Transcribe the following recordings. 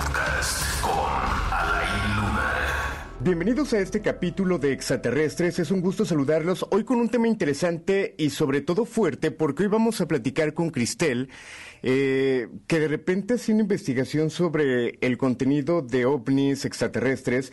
Con Alain Luna. Bienvenidos a este capítulo de Extraterrestres. Es un gusto saludarlos hoy con un tema interesante y sobre todo fuerte porque hoy vamos a platicar con Cristel, eh, que de repente hace una investigación sobre el contenido de ovnis extraterrestres.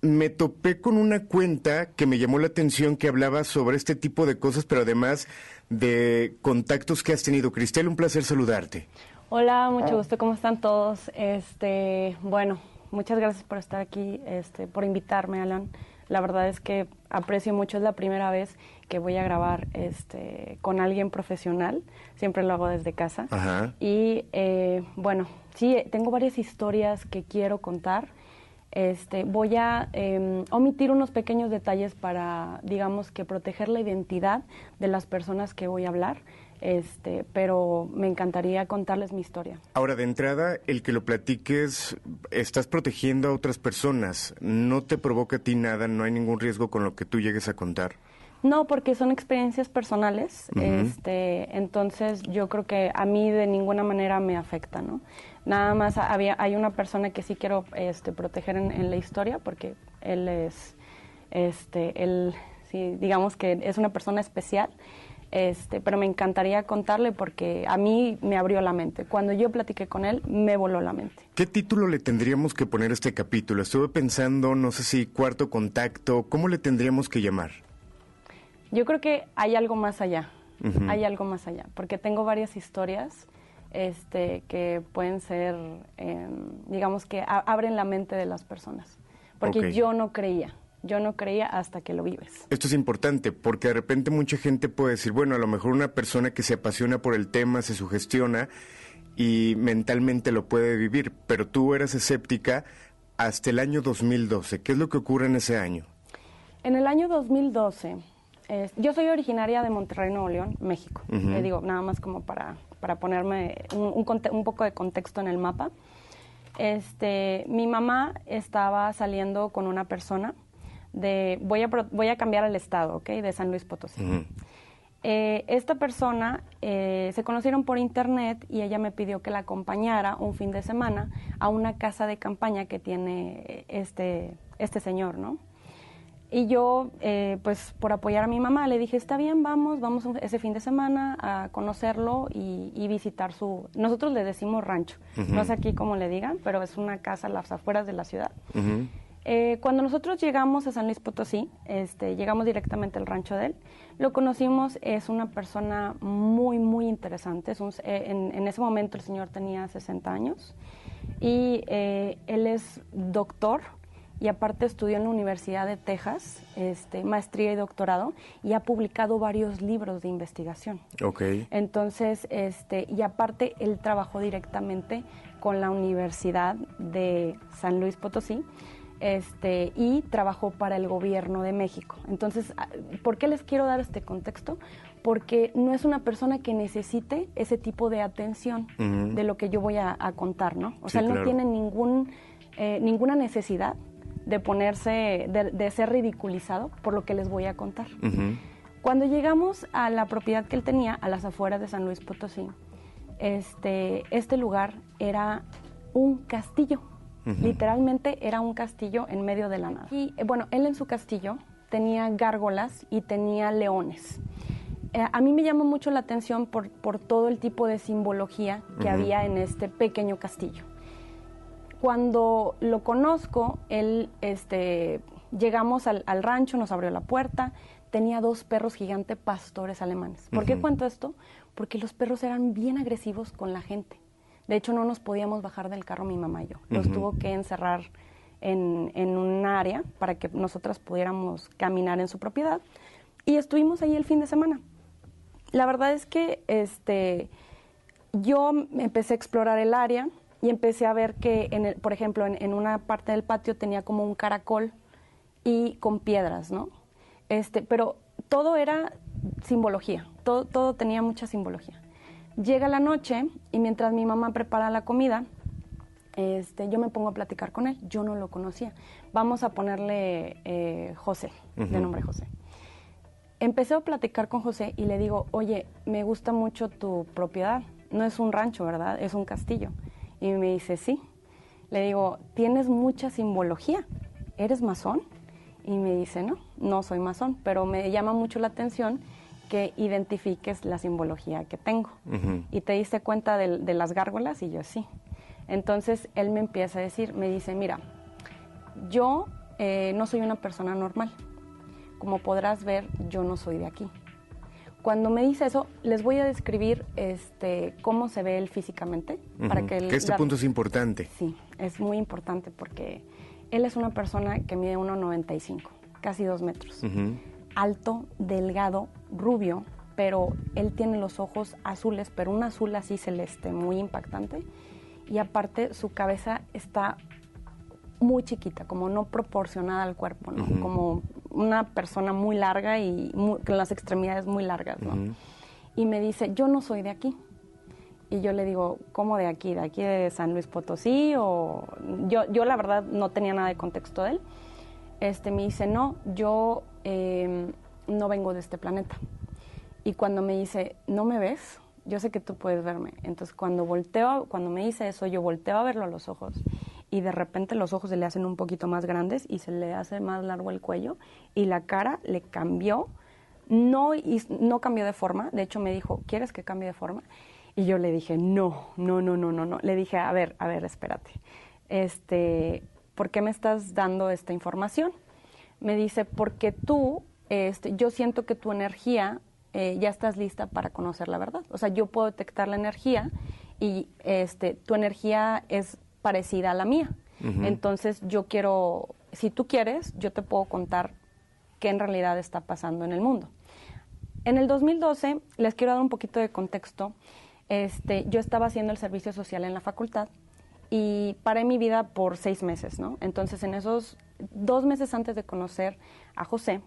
Me topé con una cuenta que me llamó la atención que hablaba sobre este tipo de cosas, pero además de contactos que has tenido. Cristel, un placer saludarte. Hola, mucho gusto, ¿cómo están todos? Este, bueno, muchas gracias por estar aquí, este, por invitarme, Alan. La verdad es que aprecio mucho, es la primera vez que voy a grabar este, con alguien profesional, siempre lo hago desde casa. Ajá. Y eh, bueno, sí, tengo varias historias que quiero contar. Este, voy a eh, omitir unos pequeños detalles para, digamos, que proteger la identidad de las personas que voy a hablar, este, pero me encantaría contarles mi historia. Ahora, de entrada, el que lo platiques, estás protegiendo a otras personas. No te provoca a ti nada, no hay ningún riesgo con lo que tú llegues a contar. No, porque son experiencias personales, este, entonces yo creo que a mí de ninguna manera me afecta, ¿no? Nada más había, hay una persona que sí quiero este, proteger en, en la historia porque él es, este, él, sí, digamos que es una persona especial, este, pero me encantaría contarle porque a mí me abrió la mente. Cuando yo platiqué con él, me voló la mente. ¿Qué título le tendríamos que poner a este capítulo? Estuve pensando, no sé si cuarto contacto, ¿cómo le tendríamos que llamar? Yo creo que hay algo más allá, hay algo más allá, porque tengo varias historias este, que pueden ser, eh, digamos que abren la mente de las personas, porque yo no creía, yo no creía hasta que lo vives. Esto es importante porque de repente mucha gente puede decir, bueno, a lo mejor una persona que se apasiona por el tema se sugestiona y mentalmente lo puede vivir, pero tú eras escéptica hasta el año 2012. ¿Qué es lo que ocurre en ese año? En el año 2012, eh, yo soy originaria de Monterrey, Nuevo León, México. Ujú. Le digo, nada más como para, para ponerme un, un un poco de contexto en el mapa. Este, mi mamá estaba saliendo con una persona de, voy a, voy a cambiar al estado, ¿ok? De San Luis Potosí. Ujú. Eh, esta persona eh, se conocieron por internet y ella me pidió que la acompañara un fin de semana a una casa de campaña que tiene eh, este, este señor, ¿no? Y yo, eh, pues por apoyar a mi mamá, le dije, está bien, vamos, vamos ese fin de semana a conocerlo y, y visitar su... Nosotros le decimos rancho, no sé aquí cómo le digan, pero es una casa a las afueras de la ciudad. Ujú. Eh, cuando nosotros llegamos a San Luis Potosí, este, llegamos directamente al rancho de él, lo conocimos, es una persona muy, muy interesante. Es un- eh, en, en ese momento el señor tenía 60 años y eh, él es doctor y aparte estudió en la Universidad de Texas, este, maestría y doctorado, y ha publicado varios libros de investigación. Ok. Entonces, este, y aparte él trabajó directamente con la Universidad de San Luis Potosí, este, y trabajó para el gobierno de México. Entonces, ah, ¿por qué les quiero dar este contexto? Porque no es una persona que necesite ese tipo de atención de lo que yo voy a, a contar, ¿no? O Sí, sea, él no tiene ningún, eh, ninguna necesidad de ponerse, de, de ser ridiculizado por lo que les voy a contar. Cuando llegamos a la propiedad que él tenía a las afueras de San Luis Potosí, este, este lugar era un castillo. Literalmente era un castillo en medio de la nada. Y eh, bueno, él en su castillo tenía gárgolas y tenía leones. Eh, a mí me llamó mucho la atención por, por todo el tipo de simbología que había en este pequeño castillo. Cuando lo conozco, él, este, llegamos al, al rancho, nos abrió la puerta, tenía dos perros gigantes pastores alemanes. ¿Por qué Ujú. cuento esto? Porque los perros eran bien agresivos con la gente. De hecho, no nos podíamos bajar del carro mi mamá y yo. Ujú. tuvo que encerrar en, en un área para que nosotras pudiéramos caminar en su propiedad. Y estuvimos ahí el fin de semana. La verdad es que este, yo empecé a explorar el área, y empecé a ver que, en el, por ejemplo, en, en una parte del patio tenía como un caracol y con piedras, ¿no? Este, pero todo era simbología, todo, todo tenía mucha simbología. Llega la noche y mientras mi mamá prepara la comida, este, yo me pongo a platicar con él. Yo no lo conocía. Vamos a ponerle eh, José, de nombre José. Empecé a platicar con José y le digo, oye, me gusta mucho tu propiedad. No es un rancho, ¿verdad? Es un castillo. Y me dice, sí. Le digo, tienes mucha simbología. ¿Eres masón? Y me dice, no, no soy masón, pero me llama mucho la atención que identifiques la simbología que tengo. Y te diste cuenta de, de las gárgolas y yo sí. Entonces él me empieza a decir, me dice, mira, yo eh, no soy una persona normal. Como podrás ver, yo no soy de aquí. Cuando me dice eso, les voy a describir este, cómo se ve él físicamente. para que, que este la- punto es importante. Sí, es muy importante porque él es una persona que mide 1,95, casi dos metros. Alto, delgado, rubio, pero él tiene los ojos azules, pero un azul así celeste, muy impactante. Y aparte su cabeza está muy chiquita, como no proporcionada al cuerpo, ¿no? Como una persona muy larga y muy- con las extremidades muy largas, ¿no? Y me dice, yo no soy de aquí. Y yo le digo, ¿cómo de aquí? ¿De aquí de San Luis Potosí? O yo, yo la verdad no tenía nada de contexto de él. Este me dice, no, yo eh, no vengo de este planeta. Y cuando me dice, ¿no me ves? Yo sé que tú puedes verme. Entonces cuando volteo, cuando me dice eso, yo volteo a verlo a los ojos. Y de repente los ojos se le hacen un poquito más grandes y se le hace más largo el cuello. Y la cara le cambió. No, no cambió de forma. De hecho me dijo, ¿quieres que cambie de forma? Y yo le dije, no, no, no, no, no, no. Le dije, a ver, a ver, espérate. Este, ¿por qué me estás dando esta información? Me dice, porque tú, este, yo siento que tu energía eh, ya estás lista para conocer la verdad. O sea, yo puedo detectar la energía y este, tu energía es parecida a la mía. Entonces, yo quiero, si tú quieres, yo te puedo contar qué en realidad está pasando en el mundo. En el 2012, les quiero dar un poquito de contexto. Este, yo estaba haciendo el servicio social en la facultad y paré mi vida por seis meses, ¿no? Entonces, en esos dos meses antes de conocer a José,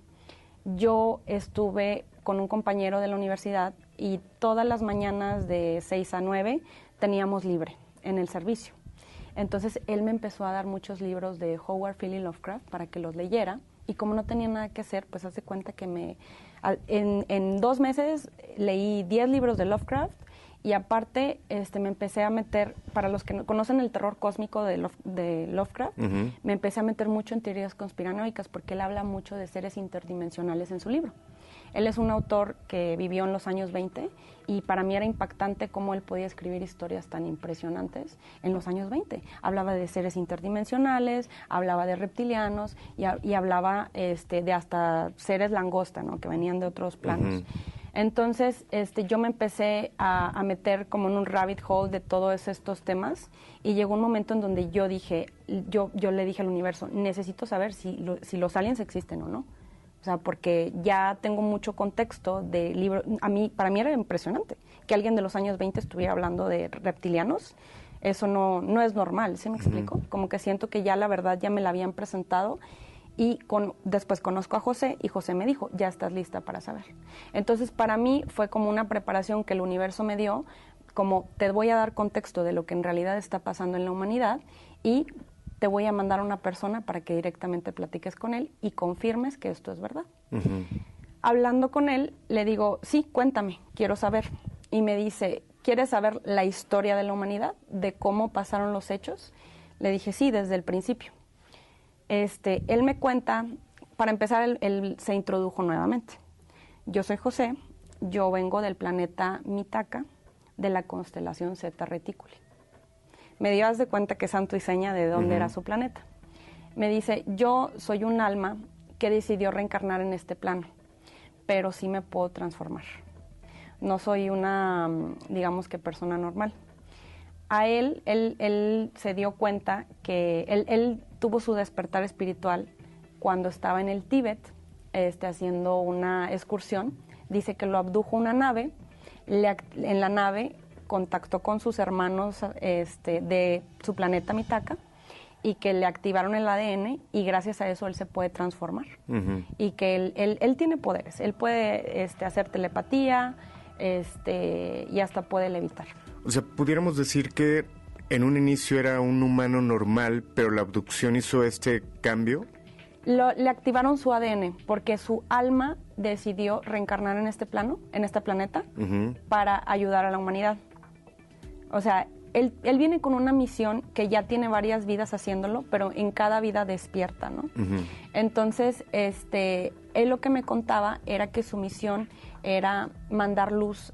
yo estuve con un compañero de la universidad y todas las mañanas de 6 a 9 teníamos libre en el servicio. Entonces él me empezó a dar muchos libros de Howard Philly Lovecraft para que los leyera y como no tenía nada que hacer, pues hace cuenta que me en, en dos meses leí 10 libros de Lovecraft y aparte este, me empecé a meter, para los que no conocen el terror cósmico de, Love- de Lovecraft, me empecé a meter mucho en teorías conspiranoicas porque él habla mucho de seres interdimensionales en su libro. Él es un autor que vivió en los años 20 y para mí era impactante cómo él podía escribir historias tan impresionantes en los años 20. Hablaba de seres interdimensionales, hablaba de reptilianos y hablaba este, de hasta seres langosta, ¿no? que venían de otros planos. Entonces, este, yo me empecé a, a meter como en un rabbit hole de todos estos temas y llegó un momento en donde yo dije, yo, yo le dije al universo, necesito saber si, lo- si los aliens existen o no. O sea, porque ya tengo mucho contexto de libro. A mí, para mí era impresionante que alguien de los años 20 estuviera hablando de reptilianos. Eso no, no es normal, ¿sí me explico? Como que siento que ya la verdad ya me la habían presentado y con, después conozco a José y José me dijo, ya estás lista para saber. Entonces, para mí fue como una preparación que el universo me dio, como te voy a dar contexto de lo que en realidad está pasando en la humanidad y te voy a mandar a una persona para que directamente platiques con él y confirmes que esto es verdad. Hablando con él, le digo, sí, cuéntame, quiero saber. Y me dice, ¿quieres saber la historia de la humanidad, de cómo pasaron los hechos? Le dije, sí, desde el principio. Este, él me cuenta, para empezar, él, él se introdujo nuevamente. Yo soy José, yo vengo del planeta Mitaka, de la constelación Zeta Reticuli. Me dio de cuenta que santo y seña de dónde era su planeta. Me dice, yo soy un alma que decidió reencarnar en este plano, pero sí me puedo transformar. No soy una, mm, digamos que persona normal. A él, él, él se dio cuenta que él, él tuvo su despertar espiritual cuando estaba en el Tíbet, este, haciendo una excursión. Dice que lo abdujo una nave, le en la nave contactó con sus hermanos este, de su planeta Mitaka y que le activaron el ADN y gracias a eso él se puede transformar. Y que él, él, él, tiene poderes, él puede este, hacer telepatía este, y hasta puede levitar. O sea, pudiéramos decir que en un inicio era un humano normal, pero la abducción hizo este cambio. Lo, le activaron su ADN porque su alma decidió reencarnar en este plano, en este planeta, para ayudar a la humanidad. O sea, él, él, viene con una misión que ya tiene varias vidas haciéndolo, pero en cada vida despierta, ¿no? Entonces, este, él lo que me contaba era que su misión era mandar luz,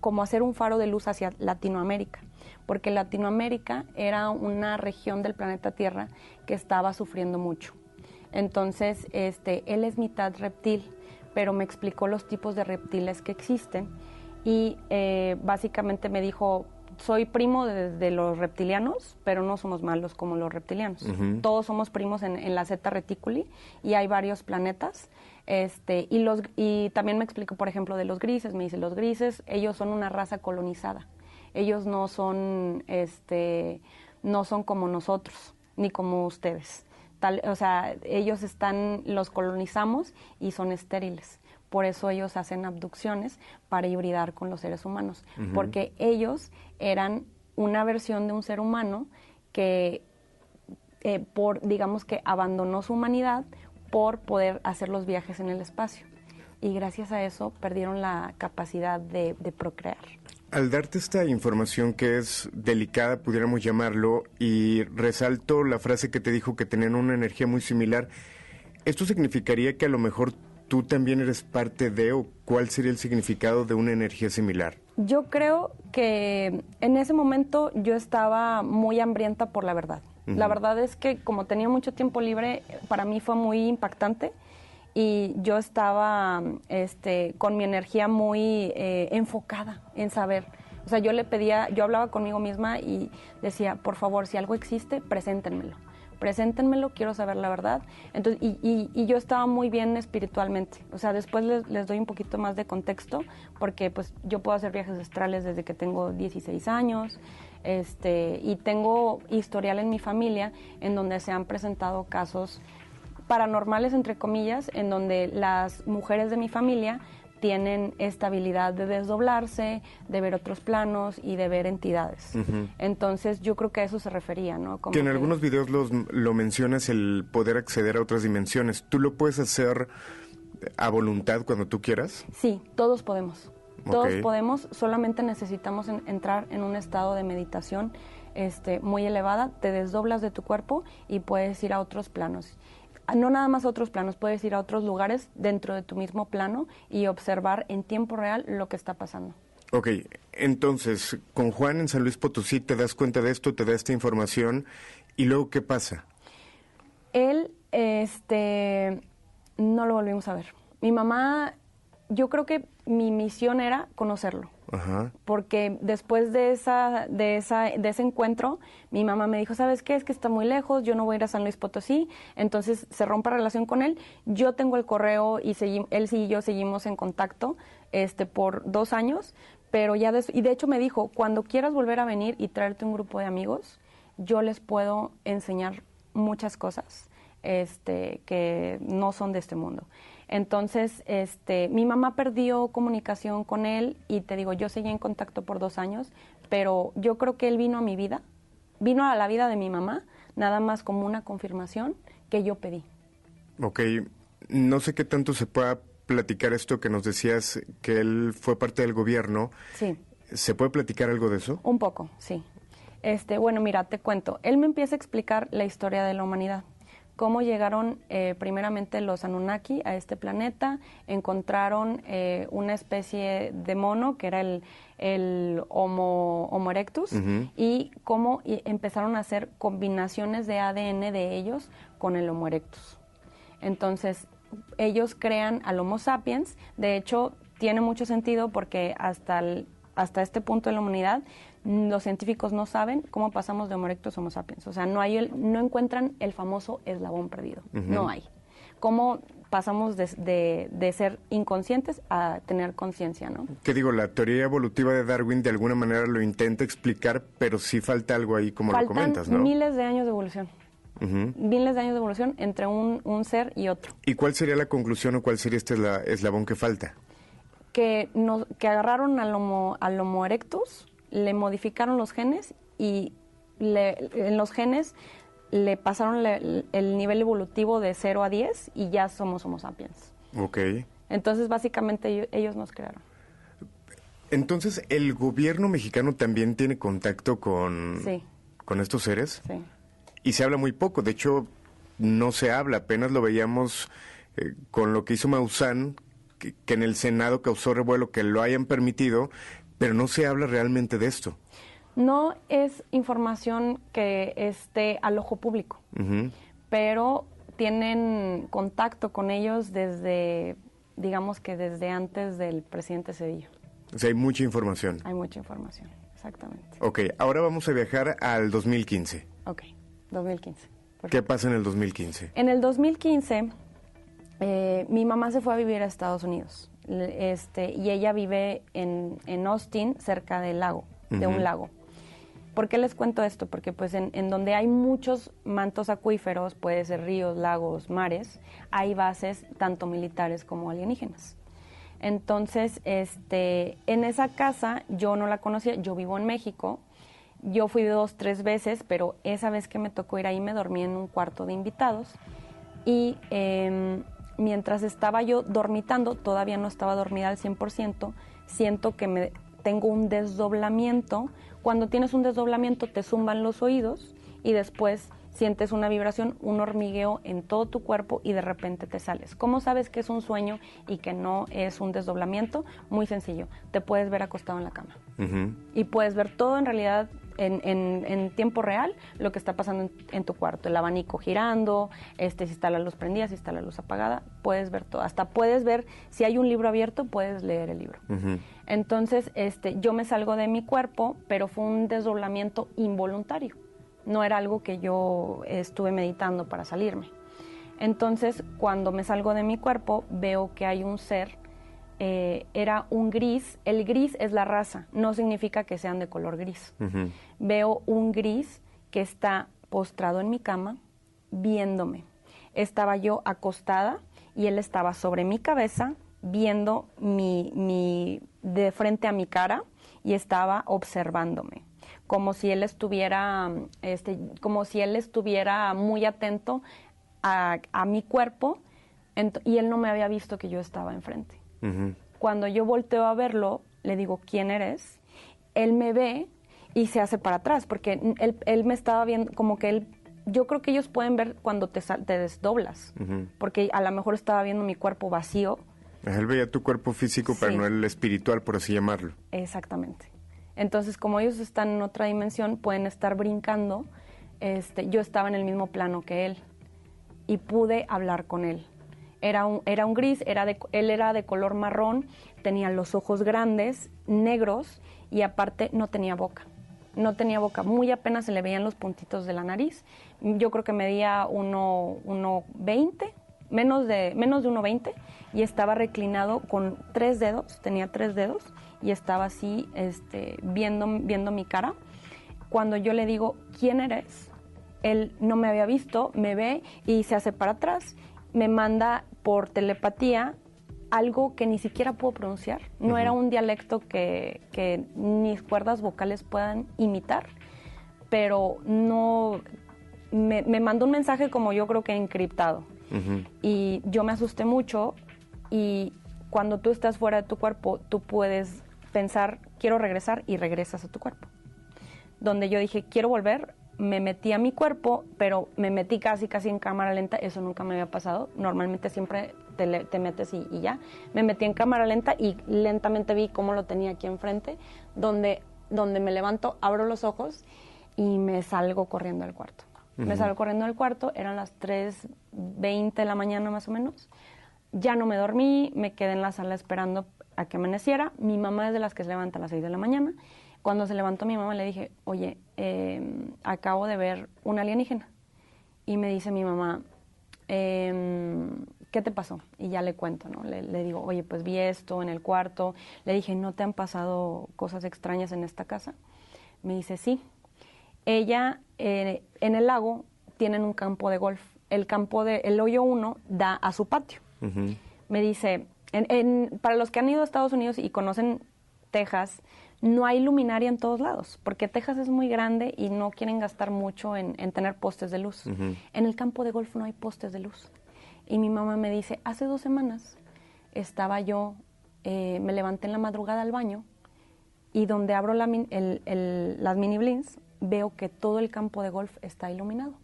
como hacer un faro de luz hacia Latinoamérica, porque Latinoamérica era una región del planeta Tierra que estaba sufriendo mucho. Entonces, este, él es mitad reptil, pero me explicó los tipos de reptiles que existen y eh, básicamente me dijo, soy primo de, los reptilianos, pero no somos malos como los reptilianos. Todos somos primos en, la Zeta Reticuli y hay varios planetas. Este, y, los, y también me explico, por ejemplo, de los grises. Me dice, los grises, ellos son una raza colonizada. Ellos no son, este, no son como nosotros, ni como ustedes. Tal, o sea, ellos están, los colonizamos y son estériles. Por eso ellos hacen abducciones para hibridar con los seres humanos, porque ellos eran una versión de un ser humano que, eh, por, digamos que abandonó su humanidad por poder hacer los viajes en el espacio. Y gracias a eso perdieron la capacidad de, de procrear. Al darte esta información que es delicada, pudiéramos llamarlo, y resalto la frase que te dijo que tenían una energía muy similar, ¿esto significaría que a lo mejor tú también eres parte de o cuál sería el significado de una energía similar? Yo creo que en ese momento yo estaba muy hambrienta por la verdad. La verdad es que como tenía mucho tiempo libre, para mí fue muy impactante y yo estaba este, con mi energía muy eh, enfocada en saber. O sea, yo le pedía, yo hablaba conmigo misma y decía, por favor, si algo existe, preséntenmelo preséntenmelo, quiero saber la verdad. Entonces, y, y, yo estaba muy bien espiritualmente. O sea, después les, les, doy un poquito más de contexto, porque pues yo puedo hacer viajes astrales desde que tengo 16 años, este, y tengo historial en mi familia en donde se han presentado casos paranormales, entre comillas, en donde las mujeres de mi familia tienen esta habilidad de desdoblarse, de ver otros planos y de ver entidades. Entonces yo creo que a eso se refería, ¿no? Como que en algunos videos lo mencionas el poder acceder a otras dimensiones. ¿Tú lo puedes hacer a voluntad cuando tú quieras? Sí, todos podemos. Todos podemos, solamente necesitamos entrar en un estado de meditación este, muy elevada, te desdoblas de tu cuerpo y puedes ir a otros planos no nada más a otros planos, puedes ir a otros lugares dentro de tu mismo plano y observar en tiempo real lo que está pasando. Ok, entonces, con Juan en San Luis Potosí te das cuenta de esto, te da esta información, y luego, ¿qué pasa? Él, este, no lo volvimos a ver. Mi mamá, yo creo que mi misión era conocerlo. Porque después de, esa, de, esa, de ese encuentro, mi mamá me dijo, ¿sabes qué? Es que está muy lejos, yo no voy a ir a San Luis Potosí. Entonces se rompe relación con él. Yo tengo el correo y él sí y yo seguimos en contacto este, por dos años. Pero ya, y de hecho me dijo, cuando quieras volver a venir y traerte un grupo de amigos, yo les puedo enseñar muchas cosas este, que no son de este mundo. Entonces, este, mi mamá perdió comunicación con él y te digo, yo seguí en contacto por dos años, pero yo creo que él vino a mi vida, vino a la vida de mi mamá, nada más como una confirmación que yo pedí. Ok, no sé qué tanto se pueda platicar esto que nos decías que él fue parte del gobierno. Sí. ¿Se puede platicar algo de eso? Un poco, sí. Este, bueno, mira, te cuento. Él me empieza a explicar la historia de la humanidad cómo llegaron eh, primeramente los Anunnaki a este planeta, encontraron eh, una especie de mono que era el, el Homo, erectus y cómo empezaron a hacer combinaciones de ADN de ellos con el Homo erectus. Entonces, ellos crean al Homo sapiens, de hecho, tiene mucho sentido porque hasta, hasta este punto de la humanidad los científicos no saben cómo pasamos de Homo erectus a Homo sapiens. O sea, no, hay el, no encuentran el famoso eslabón perdido. No hay. Cómo pasamos de, de- de ser inconscientes a tener conciencia, ¿no? Que digo, la teoría evolutiva de Darwin de alguna manera lo intenta explicar, pero sí falta algo ahí, como lo comentas, ¿no? miles de años de evolución. Miles de años de evolución entre un, un ser y otro. ¿Y cuál sería la conclusión o cuál sería este esla- eslabón que falta? Que, nos, que agarraron al homo, al homo erectus, le modificaron los genes y le- en los genes le pasaron le- el nivel evolutivo de 0 a 10 y ya somos Homo sapiens. Ok. Entonces, básicamente, ello- ellos nos crearon. Entonces, ¿el gobierno mexicano también tiene contacto con, Sí. con estos seres? Sí. Y se habla muy poco, de hecho, no se habla, apenas lo veíamos eh, con lo que hizo Maussan, que, que en el Senado causó revuelo que lo hayan permitido, pero no se habla realmente de esto. No es información que esté al ojo público, pero tienen contacto con ellos desde, digamos que desde antes del presidente Cedillo. O sea, hay mucha información. Hay mucha información, exactamente. Ok, ahora vamos a viajar al 2015. Ok, 2015. ¿Qué perfecto. pasa en el 2015? En el 2015, eh, mi mamá se fue a vivir a Estados Unidos. Este, y ella vive en, en Austin, cerca del lago, de un lago. ¿Por qué les cuento esto? Porque pues en, en donde hay muchos mantos acuíferos, puede ser ríos, lagos, mares, hay bases tanto militares como alienígenas. Entonces, este, en esa casa yo no la conocía, yo vivo en México, yo fui dos, tres veces, pero esa vez que me tocó ir ahí me dormí en un cuarto de invitados y em, mientras estaba yo dormitando, todavía no estaba dormida al 100%, siento que me tengo un desdoblamiento. Cuando tienes un desdoblamiento te zumban los oídos y después sientes una vibración, un hormigueo en todo tu cuerpo y de repente te sales. ¿Cómo sabes que es un sueño y que no es un desdoblamiento? Muy sencillo, te puedes ver acostado en la cama y puedes ver todo en realidad en, en- en tiempo real lo que está pasando en, en tu cuarto, el abanico girando, este si está la luz prendida, si está la luz apagada, puedes ver todo, hasta puedes ver si hay un libro abierto, puedes leer el libro. Entonces, este, yo me salgo de mi cuerpo, pero fue un desdoblamiento involuntario. No era algo que yo estuve meditando para salirme. Entonces, cuando me salgo de mi cuerpo, veo que hay un ser, eh, era un gris. El gris es la raza, no significa que sean de color gris. Veo un gris que está postrado en mi cama, viéndome. Estaba yo acostada y él estaba sobre mi cabeza, viendo mi, mi- de frente a mi cara y estaba observándome como si él estuviera este como si él estuviera muy atento a, a mi cuerpo y él no me había visto que yo estaba enfrente Cuando yo volteo a verlo, le digo, ¿quién eres? Él me ve y se hace para atrás, porque él, él me estaba viendo, como que él, yo creo que ellos pueden ver cuando te, te desdoblas, porque a lo mejor estaba viendo mi cuerpo vacío, Él veía tu cuerpo físico, pero no el espiritual, por así llamarlo. exactamente. Entonces, como ellos están en otra dimensión, pueden estar brincando, este, yo estaba en el mismo plano que él y pude hablar con él. Era un, era un gris, era de, él era de color marrón, tenía los ojos grandes, negros y aparte no tenía boca. No tenía boca, muy apenas se le veían los puntitos de la nariz. Yo creo que medía 1,20, menos de, menos de 1,20 y estaba reclinado con tres dedos, tenía tres dedos y estaba así este, viendo, viendo mi cara. Cuando yo le digo, ¿quién eres? él no me había visto, me ve y se hace para atrás, me manda por telepatía algo que ni siquiera puedo pronunciar. No era un dialecto que, que mis cuerdas vocales puedan imitar, pero no me, me mandó un mensaje como yo creo que encriptado. Y yo me asusté mucho y cuando tú estás fuera de tu cuerpo, tú puedes pensar, quiero regresar y regresas a tu cuerpo. Donde yo dije, quiero volver, me metí a mi cuerpo, pero me metí casi, casi en cámara lenta, eso nunca me había pasado. Normalmente siempre te, te metes y, y ya. Me metí en cámara lenta y lentamente vi cómo lo tenía aquí enfrente, donde, donde me levanto, abro los ojos y me salgo corriendo del cuarto. Me salgo corriendo del cuarto, eran las 3.20 de la mañana más o menos. Ya no me dormí, me quedé en la sala esperando a que amaneciera. Mi mamá es de las que se levanta a las 6 de la mañana. Cuando se levantó mi mamá le dije, oye, eh, acabo de ver un alienígena. Y me dice mi mamá, em, ¿qué te pasó? Y ya le cuento, ¿no? Le, le digo, oye, pues vi esto en el cuarto. Le dije, ¿no te han pasado cosas extrañas en esta casa? Me dice, sí. Ella, eh, en el lago, tienen un campo de golf. El campo de, el hoyo 1 da a su patio. Me dice, en- en- para los que han ido a Estados Unidos y conocen Texas, no hay luminaria en todos lados, porque Texas es muy grande y no quieren gastar mucho en, en tener postes de luz. En el campo de golf no hay postes de luz. Y mi mamá me dice, hace dos semanas estaba yo, eh, me levanté en la madrugada al baño y donde abro la min- el- el- las mini blinds, veo que todo el campo de golf está iluminado.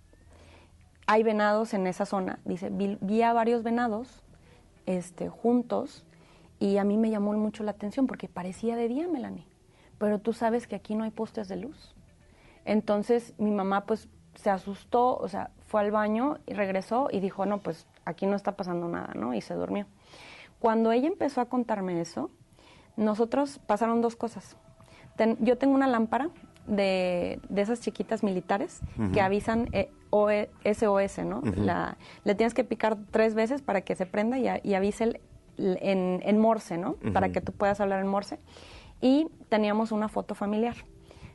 Hay venados en esa zona. Dice, vi, vi a varios venados este, juntos y a mí me llamó mucho la atención porque parecía de día, Melanie. Pero tú sabes que aquí no hay postes de luz. Entonces mi mamá pues se asustó, o sea, fue al baño y regresó y dijo, no, pues aquí no está pasando nada, ¿no? Y se durmió. Cuando ella empezó a contarme eso, nosotros pasaron dos cosas. Ten- yo tengo una lámpara de, de esas chiquitas militares que avisan eh, OE SOS, ¿no? La- le tienes que picar tres veces para que se prenda y, a- y avise el- el- en, en morse, ¿no? Para que tú puedas hablar en morse. Y teníamos una foto familiar.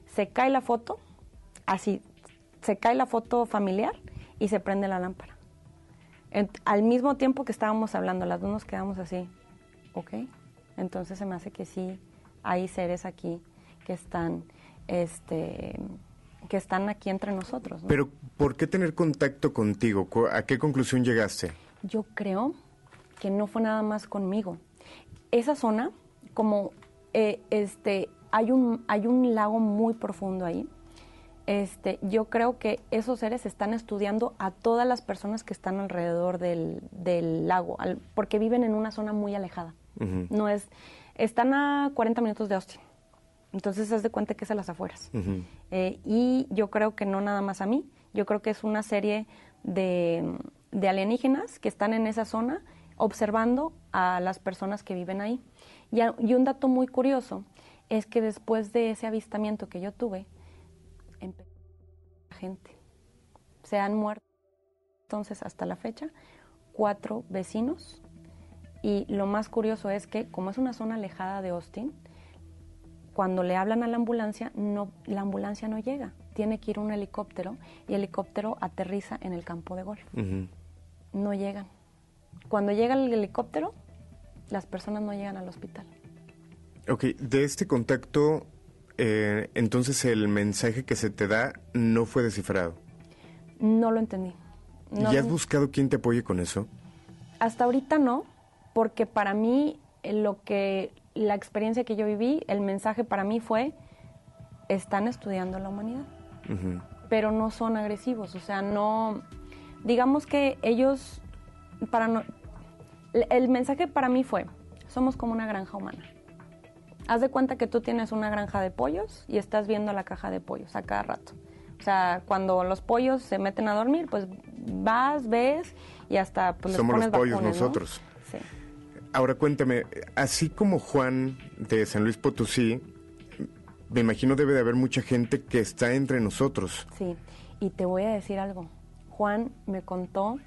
Se cae la foto, así, se cae la foto familiar y se prende la lámpara. Ent- al mismo tiempo que estábamos hablando, las dos nos quedamos así, ¿ok? Entonces se me hace que sí hay seres aquí que están, este, que están aquí entre nosotros. ¿no? Pero, ¿por qué tener contacto contigo? ¿A qué conclusión llegaste? Yo creo que no fue nada más conmigo. Esa zona, como eh, este, hay un, hay un lago muy profundo ahí. Este, yo creo que esos seres están estudiando a todas las personas que están alrededor del, del lago, al- porque viven en una zona muy alejada. No es, están a 40 minutos de Austin. Entonces, haz de cuenta que es a las afueras. Eh, y yo creo que no nada más a mí, yo creo que es una serie de, de alienígenas que están en esa zona observando a las personas que viven ahí. Y, a- y un dato muy curioso es que después de ese avistamiento que yo tuve, empezó la gente. Se han muerto entonces hasta la fecha cuatro vecinos y lo más curioso es que como es una zona alejada de Austin, cuando le hablan a la ambulancia, no, la ambulancia no llega. Tiene que ir un helicóptero y el helicóptero aterriza en el campo de golf. No llegan. Cuando llega el helicóptero, las personas no llegan al hospital. Ok, de este contacto, eh, entonces el mensaje que se te da no fue descifrado. No lo entendí. No ¿Y has buscado quién te apoye con eso? Hasta ahorita no, porque para mí eh, lo que la experiencia que yo viví, el mensaje para mí fue están estudiando la humanidad, pero no son agresivos, o sea, no digamos que ellos para no el- mensaje para mí fue somos como una granja humana. Haz de cuenta que tú tienes una granja de pollos y estás viendo la caja de pollos a cada rato. O sea, cuando los pollos se meten a dormir, pues vas, ves y hasta pues, les Somos los pones pollos vacunas, ¿no? nosotros. Sí. Ahora cuéntame, así como Juan de San Luis Potosí, me imagino debe de haber mucha gente que está entre nosotros. Sí, y te voy a decir algo. Juan me contó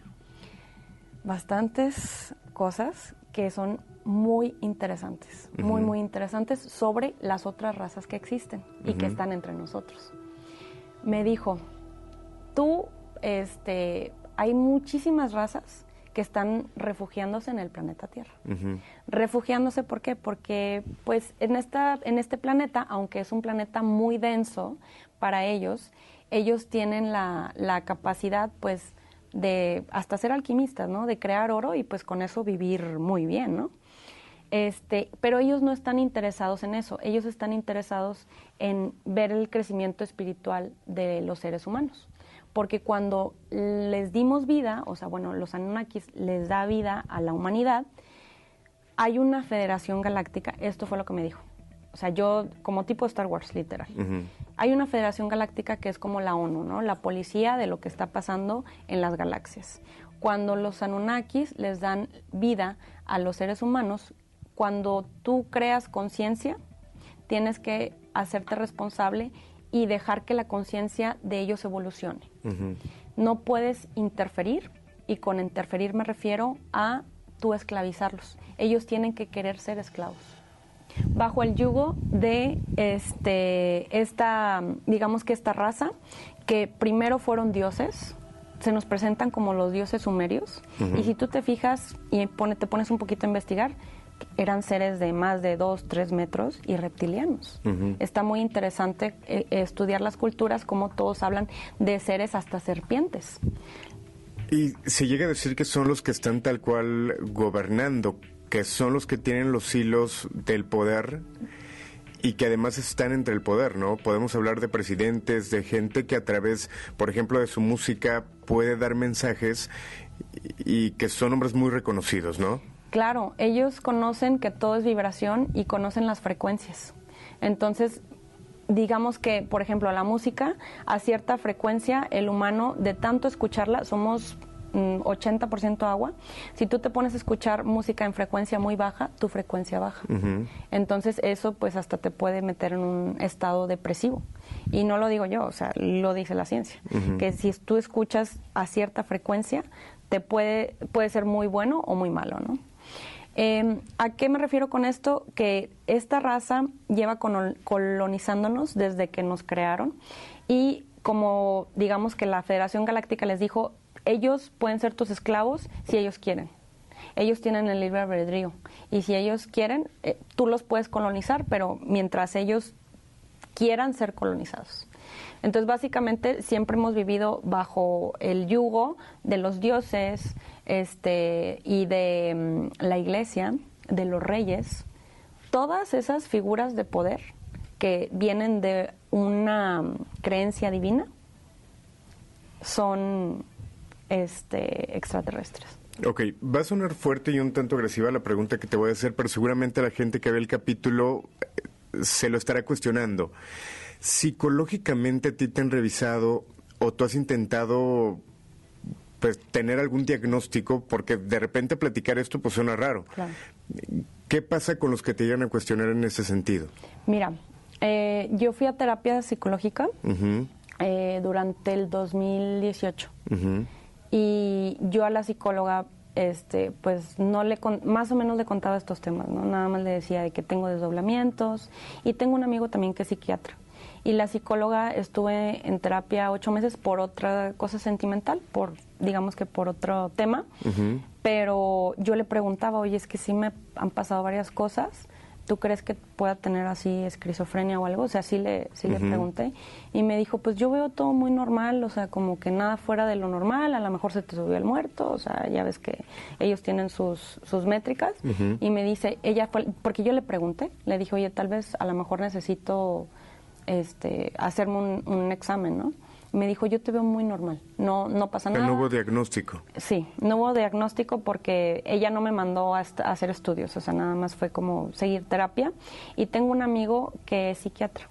bastantes cosas que son muy interesantes, muy, muy interesantes sobre las otras razas que existen y que están entre nosotros. Me dijo, tú, este, hay muchísimas razas que están refugiándose en el planeta Tierra. Refugiándose, ¿por qué? Porque pues en, esta, en este planeta, aunque es un planeta muy denso para ellos, ellos tienen la, la capacidad pues de hasta ser alquimistas, ¿no? De crear oro y pues con eso vivir muy bien, ¿no? Este, pero ellos no están interesados en eso, ellos están interesados en ver el crecimiento espiritual de los seres humanos. Porque cuando les dimos vida, o sea, bueno, los Anunnakis les da vida a la humanidad, hay una federación galáctica, esto fue lo que me dijo. O sea, yo como tipo Star Wars, literal. Hay una federación galáctica que es como la ONU, ¿no? La policía de lo que está pasando en las galaxias. Cuando los Anunnakis les dan vida a los seres humanos, cuando tú creas conciencia, tienes que hacerte responsable y dejar que la conciencia de ellos evolucione. No puedes interferir y con interferir me refiero a tú esclavizarlos. Ellos tienen que querer ser esclavos. Bajo el yugo de este, esta, digamos que esta raza, que primero fueron dioses, se nos presentan como los dioses sumerios, y si tú te fijas y pone, te pones un poquito a investigar, eran seres de más de dos, tres metros y reptilianos. Está muy interesante eh, estudiar las culturas, como todos hablan de seres hasta serpientes. Y se llega a decir que son los que están tal cual gobernando, que son los que tienen los hilos del poder y que además están entre el poder, ¿no? Podemos hablar de presidentes, de gente que a través, por ejemplo, de su música puede dar mensajes y que son hombres muy reconocidos, ¿no? Claro, ellos conocen que todo es vibración y conocen las frecuencias. Entonces, digamos que, por ejemplo, la música, a cierta frecuencia, el humano, de tanto escucharla, somos 80% mm, agua. Si tú te pones a escuchar música en frecuencia muy baja, tu frecuencia baja. Entonces eso pues hasta te puede meter en un estado depresivo. Y no lo digo yo, o sea, lo dice la ciencia. Que si tú escuchas a cierta frecuencia, te puede, puede ser muy bueno o muy malo, ¿no? Em, ¿A qué me refiero con esto? Que esta raza lleva colonizándonos desde que nos crearon y como digamos que la Federación Galáctica les dijo, ellos pueden ser tus esclavos si ellos quieren. Ellos tienen el libre albedrío y si ellos quieren, eh, tú los puedes colonizar, pero mientras ellos quieran ser colonizados. Entonces, básicamente, siempre hemos vivido bajo el yugo de los dioses este, y de mm, la iglesia, de los reyes, todas esas figuras de poder que vienen de una mm, creencia divina son este, extraterrestres. Ok, va a sonar fuerte y un tanto agresiva la pregunta que te voy a hacer, pero seguramente la gente que ve el capítulo eh, se lo estará cuestionando. ¿Psicológicamente a ti te han revisado o tú has intentado pues, tener algún diagnóstico? Porque de repente platicar esto pues suena raro. ¿Qué pasa con los que te llegan a cuestionar en ese sentido? Mira, eh, yo fui a terapia psicológica eh, durante el 2018 y yo a la psicóloga este pues no le más o menos le contaba estos temas no nada más le decía de que tengo desdoblamientos y tengo un amigo también que es psiquiatra. Y la psicóloga estuve en terapia ocho meses por otra cosa sentimental por digamos que por otro tema pero yo le preguntaba oye es que sí me han pasado varias cosas ¿tú crees que pueda tener así esquizofrenia o algo? O sea, sí le, sí le pregunté. Y me dijo, pues yo veo todo muy normal, o sea, como que nada fuera de lo normal, a lo mejor se te subió el muerto, o sea, ya ves que ellos tienen sus, sus métricas. Y me dice, ella fue, porque yo le pregunté, le dije, oye, tal vez a lo mejor necesito este, hacerme un, un examen, ¿no? Me dijo, yo te veo muy normal, no, no pasa nada. no hubo diagnóstico. Sí, no hubo diagnóstico porque ella no me mandó a, hacer estudios, o sea, nada más fue como seguir terapia. Y tengo un amigo que es psiquiatra.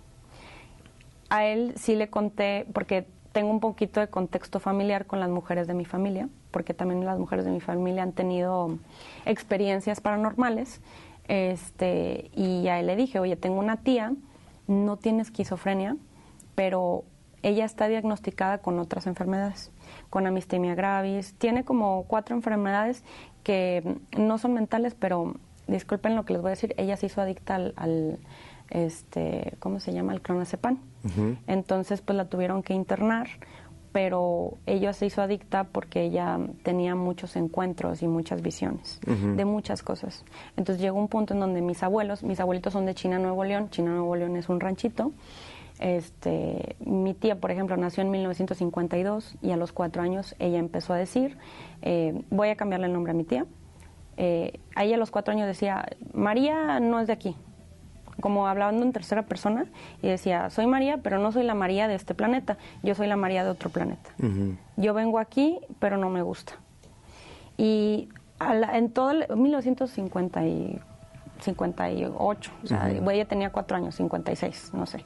A él sí le conté, porque tengo un poquito de contexto familiar con las mujeres de mi familia, porque también las mujeres de mi familia han tenido experiencias paranormales. Este, y a él le dije, oye, tengo una tía, no tiene esquizofrenia, pero ella está diagnosticada con otras enfermedades, con amistemia gravis, tiene como cuatro enfermedades que no son mentales, pero disculpen lo que les voy a decir, ella se hizo adicta al, este, ¿cómo se llama? El clonazepam. Entonces, pues la tuvieron que internar, pero ella se hizo adicta porque ella tenía muchos encuentros y muchas visiones de muchas cosas. Entonces llegó un punto en donde mis abuelos, mis abuelitos son de China, Nuevo León, China, Nuevo León es un ranchito, este, mi tía, por ejemplo, nació en 1952 y a los cuatro años ella empezó a decir, eh, voy a cambiarle el nombre a mi tía. Eh, ahí a los cuatro años decía, María no es de aquí, como hablando en tercera persona, y decía, soy María, pero no soy la María de este planeta, yo soy la María de otro planeta. Yo vengo aquí, pero no me gusta. Y en todo el 1958, o sea, ella tenía cuatro años, 56, no sé.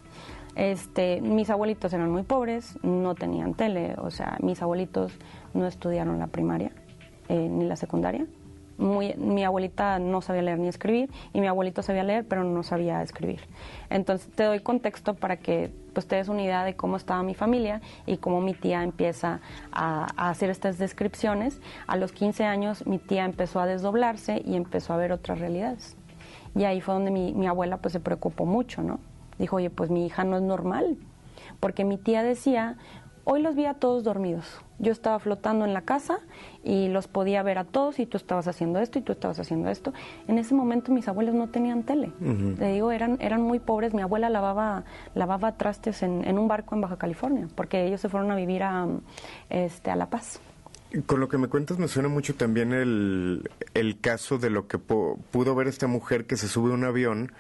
Este, mis abuelitos eran muy pobres, no tenían tele, o sea, mis abuelitos no estudiaron la primaria eh, ni la secundaria. Muy, mi abuelita no sabía leer ni escribir y mi abuelito sabía leer, pero no sabía escribir. Entonces te doy contexto para que pues, te des una idea de cómo estaba mi familia y cómo mi tía empieza a, a hacer estas descripciones. A los 15 años mi tía empezó a desdoblarse y empezó a ver otras realidades. Y ahí fue donde mi, mi abuela pues se preocupó mucho, ¿no? Dijo, oye, pues mi hija no es normal. Porque mi tía decía, hoy los vi a todos dormidos. Yo estaba flotando en la casa y los podía ver a todos y tú estabas haciendo esto y tú estabas haciendo esto. En ese momento mis abuelos no tenían tele. Le digo, eran, eran muy pobres. Mi abuela lavaba, lavaba trastes en, en un barco en Baja California porque ellos se fueron a vivir a, este, a La Paz. Con lo que me cuentas me suena mucho también el, el caso de lo que po- pudo ver esta mujer que se sube a un avión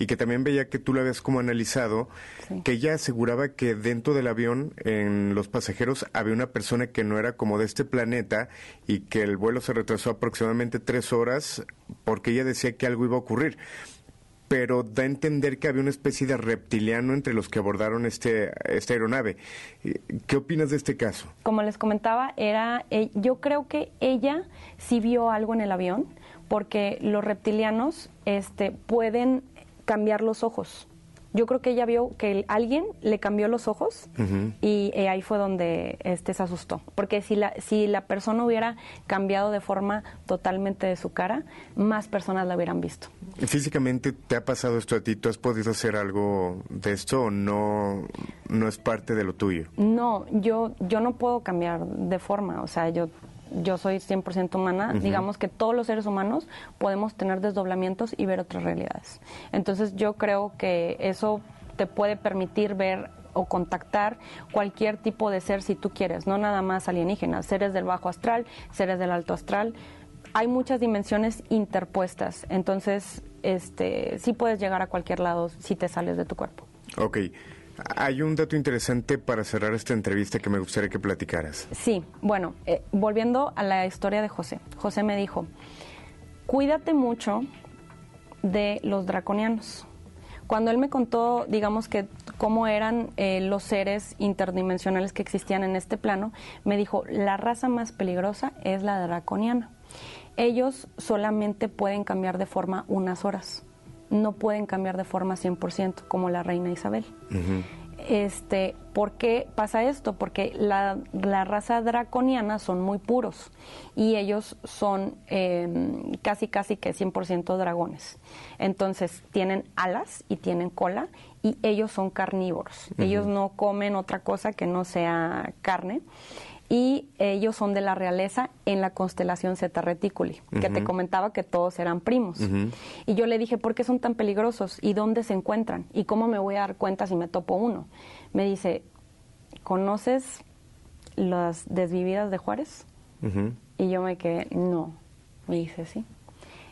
y que también veía que tú la habías como analizado, Sí. que ella aseguraba que dentro del avión, en los pasajeros, había una persona que no era como de este planeta y que el vuelo se retrasó aproximadamente tres horas porque ella decía que algo iba a ocurrir. Pero da a entender que había una especie de reptiliano entre los que abordaron este, esta aeronave. ¿Qué opinas de este caso? como les comentaba, era, eh, yo creo que ella sí vio algo en el avión, porque los reptilianos este, pueden cambiar los ojos. Yo creo que ella vio que alguien le cambió los ojos y eh, ahí fue donde este se asustó. Porque si la, si la persona hubiera cambiado de forma totalmente de su cara, más personas la hubieran visto. Físicamente, ¿te ha pasado esto a ti? ¿Tú has podido hacer algo de esto o no, no es parte de lo tuyo? No, yo, yo no puedo cambiar de forma, o sea, yo, yo soy 100% humana, digamos que todos los seres humanos podemos tener desdoblamientos y ver otras realidades. Entonces yo creo que eso te puede permitir ver o contactar cualquier tipo de ser si tú quieres, no nada más alienígenas, seres del bajo astral, seres del alto astral. Hay muchas dimensiones interpuestas, entonces este, sí puedes llegar a cualquier lado si te sales de tu cuerpo. Ok. Hay un dato interesante para cerrar esta entrevista que me gustaría que platicaras. Sí, bueno, eh, volviendo a la historia de José. José me dijo, cuídate mucho de los draconianos. Cuando él me contó, digamos que cómo eran eh, los seres interdimensionales que existían en este plano, me dijo, la raza más peligrosa es la draconiana. Ellos solamente pueden cambiar de forma unas horas, no pueden cambiar de forma 100% como la reina Isabel. Este, ¿Por qué pasa esto? Porque la, la raza draconiana son muy puros y ellos son eh, casi, casi que 100% dragones. Entonces tienen alas y tienen cola y ellos son carnívoros. Ellos no comen otra cosa que no sea carne y ellos son de la realeza en la constelación Zeta Reticuli, que te comentaba que todos eran primos. Y yo le dije, ¿por qué son tan peligrosos? ¿Y dónde se encuentran? ¿Y cómo me voy a dar cuenta si me topo uno? Me dice, ¿conoces las desvividas de Juárez? Y yo me quedé, no. Me dice, sí.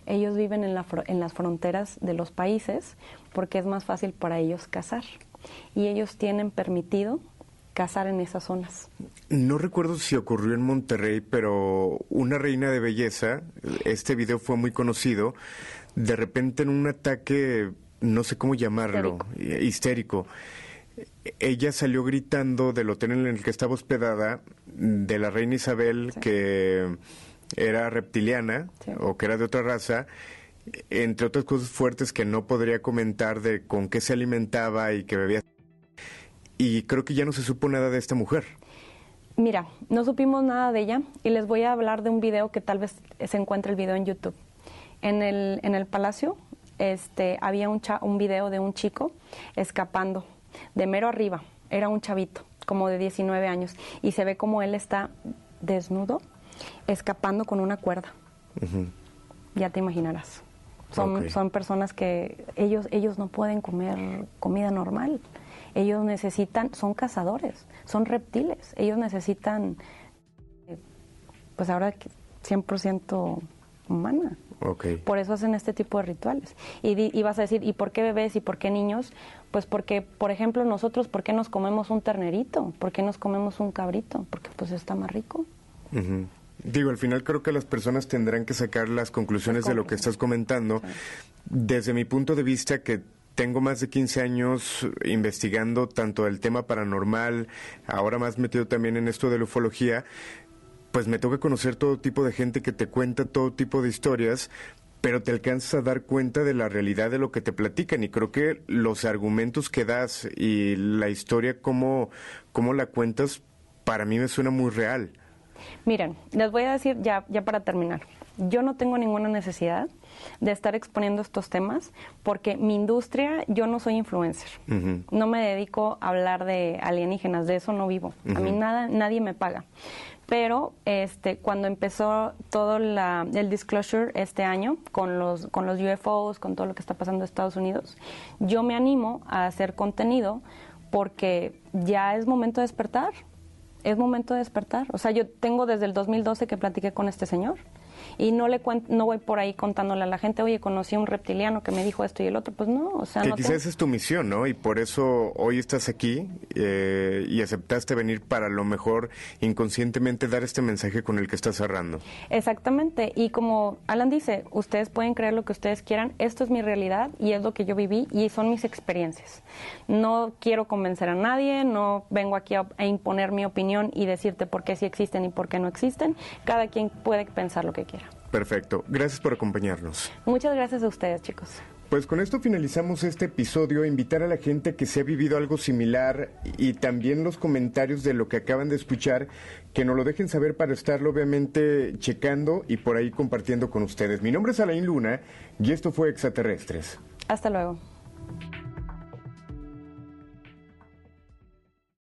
Ellos viven en, la en las fronteras de los países porque es más fácil para ellos cazar. Y ellos tienen permitido cazar en esas zonas. No recuerdo si ocurrió en Monterrey, pero una reina de belleza, este video fue muy conocido, de repente en un ataque, no sé cómo llamarlo, histérico, ella salió gritando del hotel en el que estaba hospedada, de la reina Isabel, que era reptiliana Sí. o que era de otra raza, entre otras cosas fuertes que no podría comentar de con qué se alimentaba y que bebía. Y creo que ya no se supo nada de esta mujer. Mira, no supimos nada de ella y les voy a hablar de un video que tal vez se encuentre el video en YouTube. En el, en el palacio este, había un, cha- un video de un chico escapando de mero arriba. Era un chavito, como de 19 años, y se ve como él está desnudo, escapando con una cuerda. Ya te imaginarás. Son, son personas que ellos, ellos no pueden comer comida normal. Ellos necesitan, son cazadores, son reptiles. Ellos necesitan, eh, pues ahora que 100% humana. Ok. Por eso hacen este tipo de rituales. Y, di- y vas a decir, ¿y por qué bebés y por qué niños? Pues porque, por ejemplo, nosotros, ¿por qué nos comemos un ternerito? ¿Por qué nos comemos un cabrito? Porque pues está más rico. Digo, al final creo que las personas tendrán que sacar las conclusiones de lo que estás comentando. Desde mi punto de vista, que tengo más de 15 años investigando tanto el tema paranormal, ahora más metido también en esto de la ufología, pues me toca conocer todo tipo de gente que te cuenta todo tipo de historias, pero te alcanzas a dar cuenta de la realidad de lo que te platican y creo que los argumentos que das y la historia cómo, cómo la cuentas para mí me suena muy real. Miren, les voy a decir ya, ya para terminar, yo no tengo ninguna necesidad de estar exponiendo estos temas porque mi industria, yo no soy influencer, no me dedico a hablar de alienígenas, de eso no vivo, a mí nada, nadie me paga. Pero este, cuando empezó todo la, el disclosure este año con los, con los UFOs, con todo lo que está pasando en Estados Unidos, yo me animo a hacer contenido porque ya es momento de despertar. Es momento de despertar. O sea, yo tengo desde el 2012 que platiqué con este señor y no le no voy por ahí contándole a la gente, oye, conocí a un reptiliano que me dijo esto y el otro, pues no, o sea, que no quizás es tu misión, ¿no? Y por eso hoy estás aquí eh, y aceptaste venir para lo mejor inconscientemente dar este mensaje con el que estás cerrando. Exactamente, y como Alan dice, ustedes pueden creer lo que ustedes quieran, esto es mi realidad y es lo que yo viví y son mis experiencias. No quiero convencer a nadie, no vengo aquí a, a imponer mi opinión y decirte por qué sí existen y por qué no existen. Cada quien puede pensar lo que quiera. Perfecto. Gracias por acompañarnos. Muchas gracias a ustedes, chicos. Pues con esto finalizamos este episodio. Invitar a la gente que se ha vivido algo similar y también los comentarios de lo que acaban de escuchar, que nos lo dejen saber para estarlo obviamente checando y por ahí compartiendo con ustedes. Mi nombre es Alain Luna y esto fue Extraterrestres. Hasta luego.